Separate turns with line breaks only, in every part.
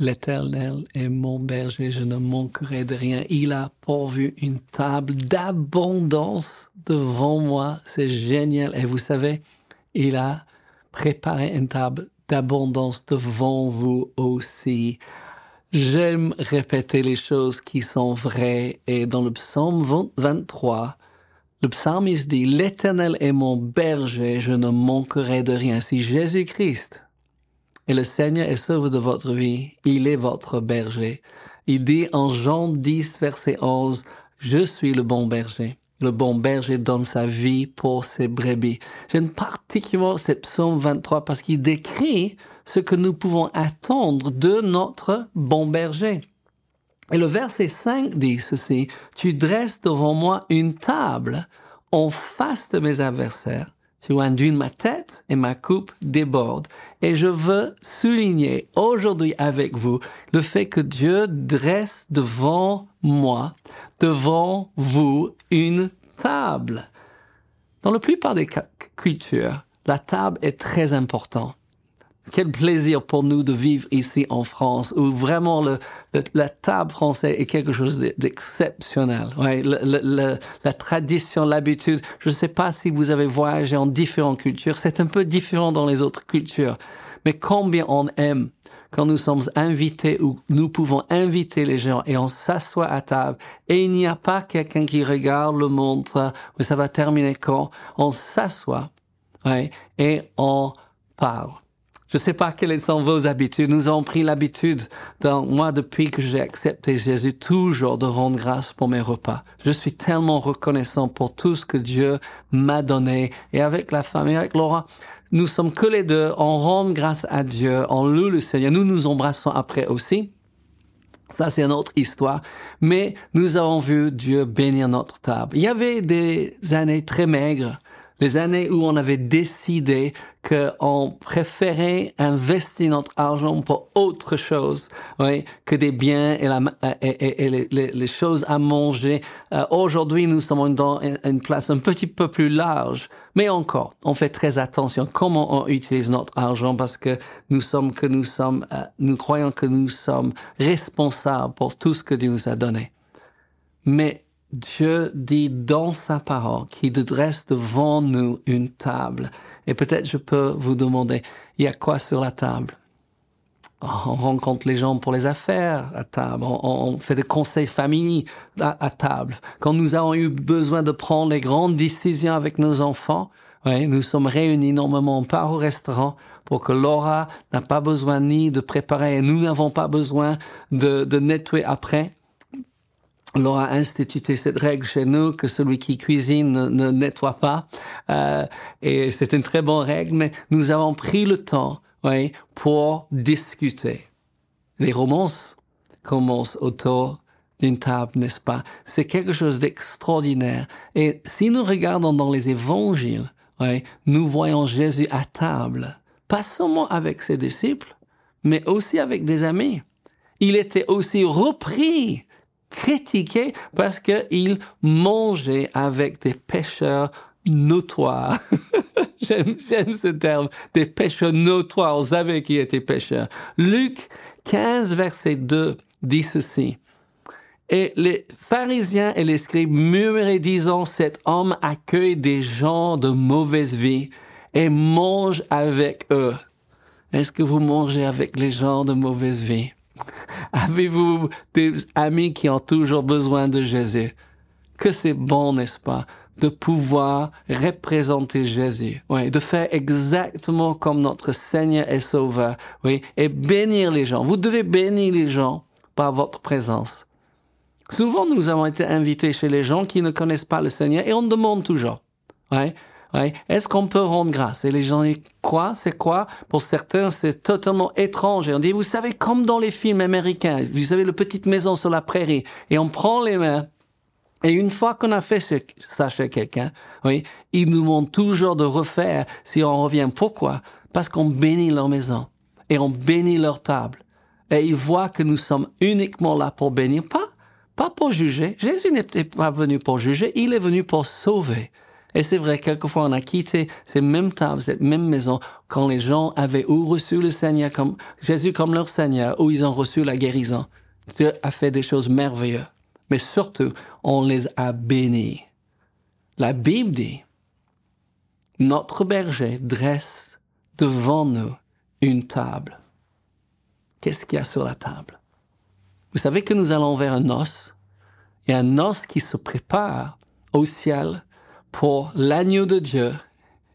L'Éternel est mon berger, je ne manquerai de rien. Il a pourvu une table d'abondance devant moi. C'est génial. Et vous savez, il a préparé une table d'abondance devant vous aussi. J'aime répéter les choses qui sont vraies. Et dans le psaume 23, le psalmiste dit, L'Éternel est mon berger, je ne manquerai de rien. Si Jésus-Christ est le Seigneur et Sauveur de votre vie, il est votre berger. Il dit en Jean 10, verset 11, Je suis le bon berger. Le bon berger donne sa vie pour ses brebis. J'aime particulièrement ce psaume 23 parce qu'il décrit ce que nous pouvons attendre de notre bon berger. Et le verset 5 dit ceci, Tu dresses devant moi une table en face de mes adversaires. Tu induis ma tête et ma coupe déborde. Et je veux souligner aujourd'hui avec vous le fait que Dieu dresse devant moi, devant vous, une table. Dans la plupart des cultures, la table est très importante quel plaisir pour nous de vivre ici en France, où vraiment le, la table française est quelque chose d'exceptionnel. Ouais, la tradition, l'habitude. Je ne sais pas si vous avez voyagé en différentes cultures, c'est un peu différent dans les autres cultures. Mais combien on aime quand nous sommes invités ou nous pouvons inviter les gens et on s'assoit à table et il n'y a pas quelqu'un qui regarde le montre, mais ça va terminer quand on s'assoit ouais, et on parle. Je ne sais pas quelles sont vos habitudes. Nous avons pris l'habitude, moi, depuis que j'ai accepté Jésus, toujours de rendre grâce pour mes repas. Je suis tellement reconnaissant pour tout ce que Dieu m'a donné. Et avec la famille, avec Laura, nous sommes que les deux. On rend grâce à Dieu, on loue le Seigneur. Nous nous embrassons après aussi. Ça, c'est une autre histoire. Mais nous avons vu Dieu bénir notre table. Il y avait des années très maigres les années où on avait décidé qu'on préférait investir notre argent pour autre chose oui, que des biens et, les, choses à manger. Euh, Aujourd'hui, nous sommes dans une place un petit peu plus large, mais encore, on fait très attention comment on utilise notre argent parce que nous sommes que nous sommes, euh, nous croyons que nous sommes responsables pour tout ce que Dieu nous a donné. Mais Dieu dit dans sa parole qu'il dresse devant nous une table. Et peut-être je peux vous demander, il y a quoi sur la table? On rencontre les gens pour les affaires à table, on, fait des conseils famille à, table. Quand nous avons eu besoin de prendre les grandes décisions avec nos enfants, oui, nous sommes réunis normalement pas au restaurant pour que Laura n'a pas besoin ni de préparer nous n'avons pas besoin de nettoyer après on a institué cette règle chez nous que celui qui cuisine ne, nettoie pas. Euh, et c'est une très bonne règle, mais nous avons pris le temps oui, pour discuter. Les romances commencent autour d'une table, n'est-ce pas? C'est quelque chose d'extraordinaire. Et si nous regardons dans les évangiles, oui, nous voyons Jésus à table, pas seulement avec ses disciples, mais aussi avec des amis. Il était aussi repris critiqué parce qu'il mangeait avec des pêcheurs notoires. j'aime, ce terme, des pêcheurs notoires. On savait qui étaient pêcheurs. Luc 15, verset 2 dit ceci. Et les pharisiens et les scribes murmuraient disant, cet homme accueille des gens de mauvaise vie et mange avec eux. Est-ce que vous mangez avec les gens de mauvaise vie? Avez-vous des amis qui ont toujours besoin de Jésus? Que c'est bon, n'est-ce pas, de pouvoir représenter Jésus, oui, de faire exactement comme notre Seigneur et Sauveur, oui, et bénir les gens. Vous devez bénir les gens par votre présence. Souvent, nous avons été invités chez les gens qui ne connaissent pas le Seigneur et on demande toujours, est-ce qu'on peut rendre grâce? Et les gens disent quoi C'est quoi? Pour certains, c'est totalement étrange. Et on dit, vous savez, comme dans les films américains, vous avez la petite maison sur la prairie, et on prend les mains. Et une fois qu'on a fait ça chez quelqu'un, oui, ils nous montrent toujours de refaire si on revient. Pourquoi? Parce qu'on bénit leur maison et on bénit leur table. Et ils voient que nous sommes uniquement là pour bénir, pas, pas pour juger. Jésus n'était pas venu pour juger, il est venu pour sauver. Et c'est vrai, quelquefois, on a quitté ces mêmes tables, cette même maison, quand les gens avaient ou reçu le Seigneur comme, Jésus comme leur Seigneur, ou ils ont reçu la guérison. Dieu a fait des choses merveilleuses. Mais surtout, on les a bénis. La Bible dit, notre berger dresse devant nous une table. Qu'est-ce qu'il y a sur la table? Vous savez que nous allons vers un os, et un os qui se prépare au ciel pour l'agneau de Dieu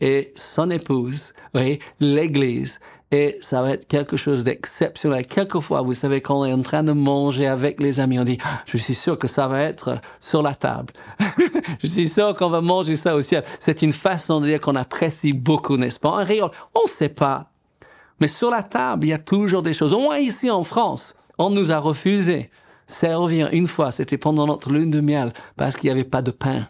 et son épouse, oui, l'Église. Et ça va être quelque chose d'exceptionnel. Quelquefois, vous savez, quand on est en train de manger avec les amis, on dit, ah, je suis sûr que ça va être sur la table. je suis sûr qu'on va manger ça au ciel. C'est une façon de dire qu'on apprécie beaucoup, n'est-ce pas? En on ne sait pas. Mais sur la table, il y a toujours des choses. Au moins ici en France, on nous a refusé servir une fois, c'était pendant notre lune de miel, parce qu'il n'y avait pas de pain.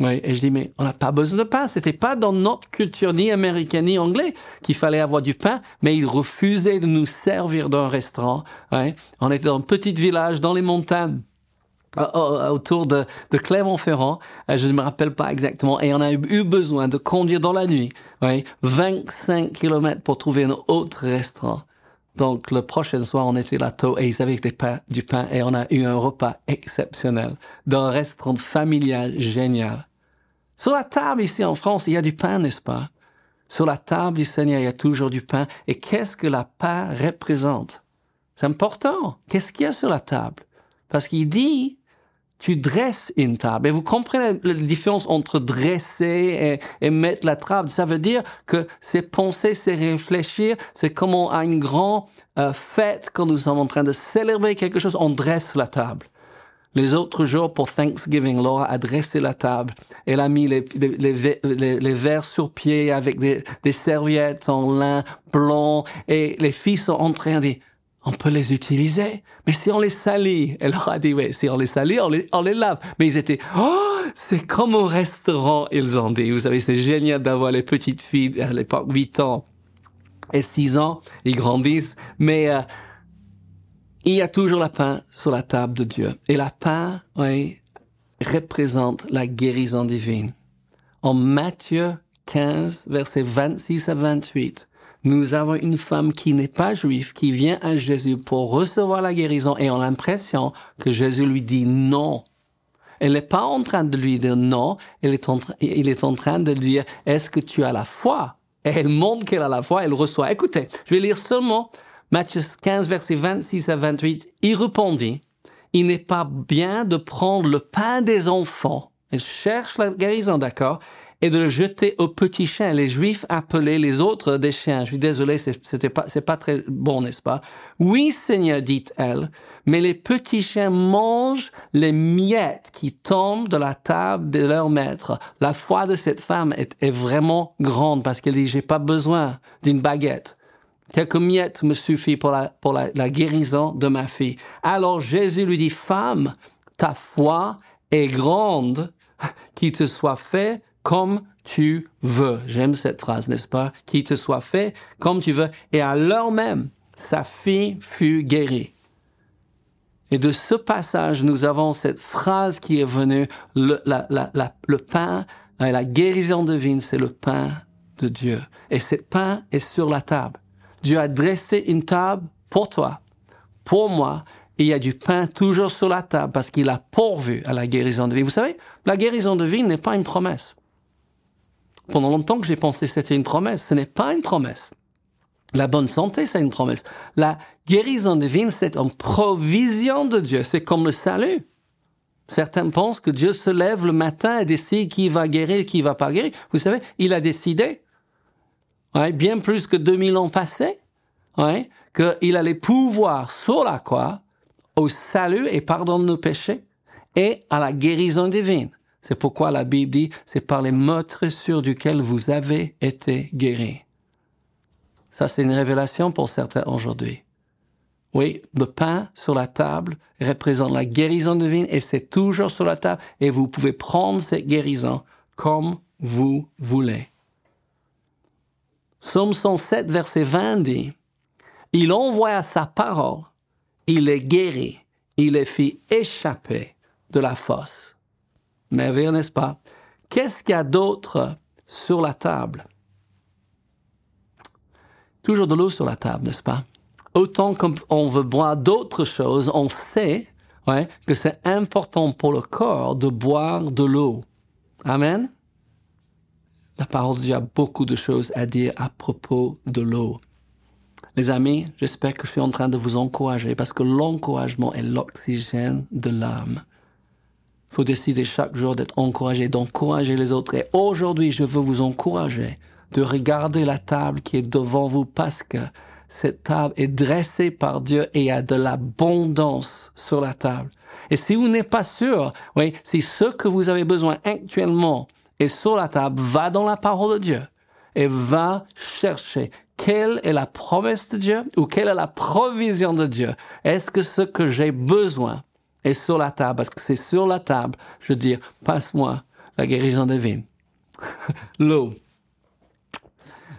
Oui, et je dis, mais on n'a pas besoin de pain. C'était pas dans notre culture, ni américaine, ni anglais, qu'il fallait avoir du pain, mais ils refusaient de nous servir dans un restaurant. Ouais. On était dans un petit village dans les montagnes autour de, Clermont-Ferrand, euh, je ne me rappelle pas exactement, et on a eu besoin de conduire dans la nuit, oui, 25 kilomètres pour trouver un autre restaurant. Donc, le prochain soir, on était là tôt et ils avaient du pain, du pain et on a eu un repas exceptionnel dans un restaurant familial génial. Sur la table ici en France, il y a du pain, n'est-ce pas? Sur la table du Seigneur, il y a toujours du pain. Et qu'est-ce que la pain représente? C'est important. Qu'est-ce qu'il y a sur la table? Parce qu'il dit, tu dresses une table. Et vous comprenez la, différence entre dresser et, mettre la table. Ça veut dire que c'est penser, c'est réfléchir. C'est comme on a une grande euh, fête quand nous sommes en train de célébrer quelque chose, on dresse la table. Les autres jours, pour Thanksgiving, Laura a dressé la table. Elle a mis les, verres sur pied avec des, serviettes en lin blanc. Et les filles sont en train de dire, on peut les utiliser? Mais si on les salit, elle leur a dit, oui, si on les salit, on les, on les lave. Mais ils étaient, oh, c'est comme au restaurant, ils ont dit. Vous savez, c'est génial d'avoir les petites filles à l'époque, 8 ans et 6 ans, ils grandissent. Mais euh, il y a toujours la pain sur la table de Dieu. Et la pain, oui, représente la guérison divine. En Matthieu 15, versets 26 à 28, nous avons une femme qui n'est pas juive, qui vient à Jésus pour recevoir la guérison et on a l'impression que Jésus lui dit non. Elle n'est pas en train de lui dire non, elle est en il est en train de lui dire, est-ce que tu as la foi? Et elle montre qu'elle a la foi, elle reçoit. Écoutez, je vais lire seulement Matthieu 15, versets 26 à 28. Il répondit, il n'est pas bien de prendre le pain des enfants. Elle cherche la guérison, d'accord? et de le jeter aux petits chiens. Les Juifs appelaient les autres des chiens. Je suis désolé, c'était pas, c'est pas très bon, n'est-ce pas? Oui, Seigneur, dit-elle, mais les petits chiens mangent les miettes qui tombent de la table de leur maître. La foi de cette femme est, est vraiment grande parce qu'elle dit, j'ai pas besoin d'une baguette. Quelques miettes me suffit pour la, pour la, la guérison de ma fille. Alors Jésus lui dit, femme, ta foi est grande, qu'il te soit fait comme tu veux. J'aime cette phrase, n'est-ce pas? Qu'il te soit fait comme tu veux. Et à l'heure même, sa fille fut guérie. Et de ce passage, nous avons cette phrase qui est venue, le, le pain, euh, la guérison divine, c'est le pain de Dieu. Et ce pain est sur la table. Dieu a dressé une table pour toi, pour moi, et il y a du pain toujours sur la table parce qu'il a pourvu à la guérison divine. Vous savez, la guérison divine n'est pas une promesse. Pendant longtemps que j'ai pensé que c'était une promesse. Ce n'est pas une promesse. La bonne santé, c'est une promesse. La guérison divine, c'est une provision de Dieu. C'est comme le salut. Certains pensent que Dieu se lève le matin et décide qui va guérir, qui va pas guérir. Vous savez, il a décidé, bien plus que 2000 ans passés, qu'il allait pouvoir sur la croix au salut et pardon de nos péchés et à la guérison divine. C'est pourquoi la Bible dit, c'est par les motressures duquel vous avez été guéris. Ça, c'est une révélation pour certains aujourd'hui. Oui, le pain sur la table représente la guérison divine et c'est toujours sur la table et vous pouvez prendre cette guérison comme vous voulez. Somme 107, verset 20 dit, Il envoya sa parole, il les guérit, il les fit échapper de la fosse merveilleux, n'est-ce pas? Qu'est-ce qu'il y a d'autre sur la table? Toujours de l'eau sur la table, n'est-ce pas? Autant qu'on veut boire d'autres choses, on sait que c'est important pour le corps de boire de l'eau. Amen? La parole de Dieu a beaucoup de choses à dire à propos de l'eau. Les amis, j'espère que je suis en train de vous encourager parce que l'encouragement est l'oxygène de l'âme. Il faut décider chaque jour d'être encouragé, d'encourager les autres. Et aujourd'hui, je veux vous encourager de regarder la table qui est devant vous parce que cette table est dressée par Dieu et il y a de l'abondance sur la table. Et si vous n'êtes pas sûr, oui, si ce que vous avez besoin actuellement est sur la table, va dans la parole de Dieu et va chercher quelle est la promesse de Dieu ou quelle est la provision de Dieu. Est-ce que ce que j'ai besoin est sur la table? Parce que c'est sur la table, je veux dire, passe-moi la guérison divine. L'eau.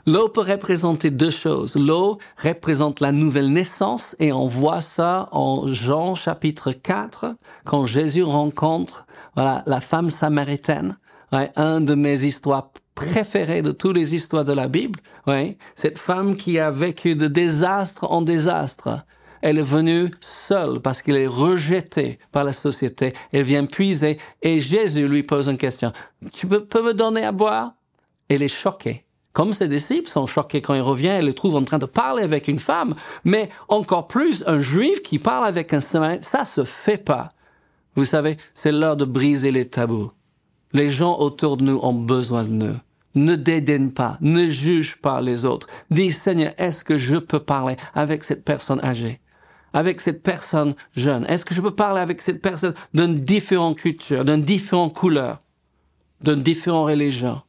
L'eau peut représenter deux choses. L'eau représente la nouvelle naissance et on voit ça en Jean chapitre 4 quand Jésus rencontre voilà, la femme samaritaine. Ouais, un de mes histoires préférées de toutes les histoires de la Bible. Ouais, cette femme qui a vécu de désastre en désastre. Elle est venue seule parce qu'elle est rejetée par la société. Elle vient puiser et Jésus lui pose une question. Tu peux, me donner à boire? Elle est choquée. Comme ses disciples sont choqués quand il revient et le trouve en train de parler avec une femme, mais encore plus un juif qui parle avec un samaritain, ça se fait pas. Vous savez, c'est l'heure de briser les tabous. Les gens autour de nous ont besoin de nous. Ne dédaigne pas, ne juge pas les autres. Dis Seigneur, est-ce que je peux parler avec cette personne âgée, avec cette personne jeune? Est-ce que je peux parler avec cette personne d'une différente culture, d'une différente couleur, d'une différente religion?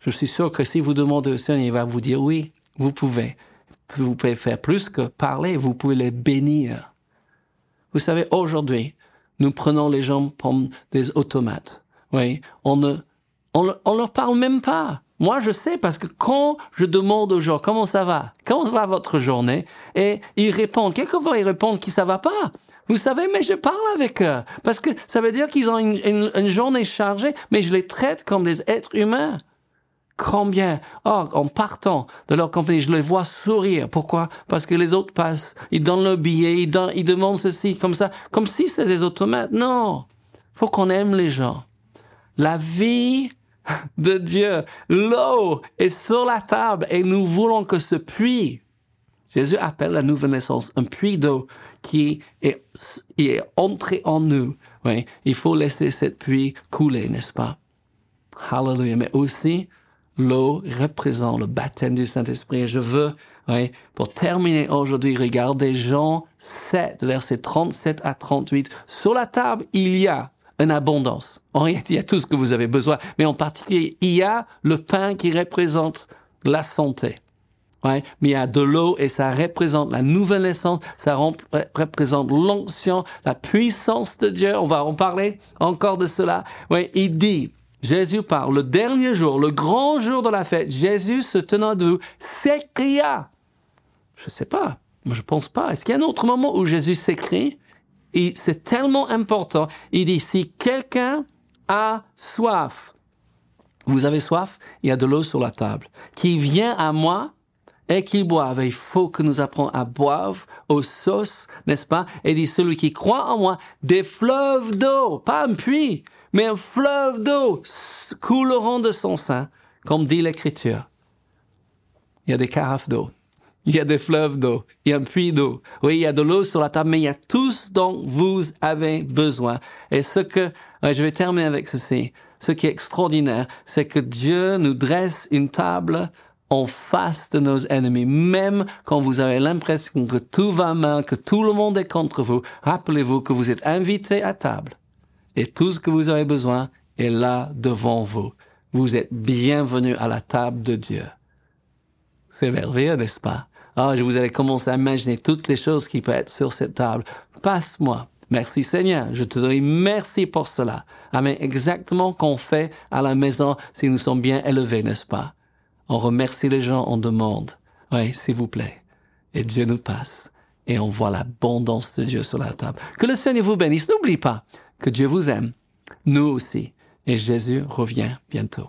Je suis sûr que si vous demandez au Seigneur, il va vous dire oui, vous pouvez. Vous pouvez faire plus que parler, vous pouvez les bénir. Vous savez, aujourd'hui, nous prenons les gens comme des automates. Oui, on ne, on, on leur parle même pas. Moi, je sais parce que quand je demande aux gens comment ça va, comment va votre journée, et ils répondent, quelquefois ils répondent que ça va pas. Vous savez, mais je parle avec eux parce que ça veut dire qu'ils ont une, journée chargée, mais je les traite comme des êtres humains combien, oh, en partant de leur compagnie, je les vois sourire. Pourquoi? Parce que les autres passent, ils donnent le billet, ils, ils demandent ceci, comme ça, comme si c'était des automates. Non. Faut qu'on aime les gens. La vie de Dieu, l'eau est sur la table et nous voulons que ce puits, Jésus appelle la nouvelle naissance un puits d'eau qui est, entré en nous. Oui, il faut laisser cette puits couler, n'est-ce pas? Hallelujah. Mais aussi, l'eau représente le baptême du Saint-Esprit. Je veux, oui, pour terminer aujourd'hui, regarder Jean 7, versets 37 à 38. Sur la table, il y a une abondance. En il y a tout ce que vous avez besoin, mais en particulier, il y a le pain qui représente la santé. Ouais, mais il y a de l'eau et ça représente la nouvelle naissance, ça représente l'onction, la puissance de Dieu. On va en parler encore de cela. Oui, il dit, Jésus parle, le dernier jour, le grand jour de la fête, Jésus se tenant debout s'écria. Je ne sais pas, je pense pas. Est-ce qu'il y a un autre moment où Jésus s'écrie? Et c'est tellement important. Il dit, si quelqu'un a soif, vous avez soif, il y a de l'eau sur la table. Qui vient à moi et qu'il boive. Il faut que nous apprenions à boire aux sauces, n'est-ce pas? Et dit, celui qui croit en moi, des fleuves d'eau, pas un puits, mais un fleuve d'eau couleront de son sein, comme dit l'Écriture. Il y a des carafes d'eau. Il y a des fleuves d'eau. Il y a un puits d'eau. Oui, il y a de l'eau sur la table, mais il y a tout ce dont vous avez besoin. Et ce que, je vais terminer avec ceci. Ce qui est extraordinaire, c'est que Dieu nous dresse une table en face de nos ennemis, même quand vous avez l'impression que tout va mal, que tout le monde est contre vous. Rappelez-vous que vous êtes invité à table et tout ce que vous avez besoin est là devant vous. Vous êtes bienvenus à la table de Dieu. C'est merveilleux, n'est-ce pas? Ah, je vous avais commencé à imaginer toutes les choses qui peuvent être sur cette table. Passe-moi. Merci Seigneur. Je te dis merci pour cela. Amen. Exactement qu'on fait à la maison si nous sommes bien élevés, n'est-ce pas? On remercie les gens, on demande. Oui, s'il vous plaît. Et Dieu nous passe. Et on voit l'abondance de Dieu sur la table. Que le Seigneur vous bénisse. N'oublie pas, que Dieu vous aime. Nous aussi. et Jésus revient bientôt.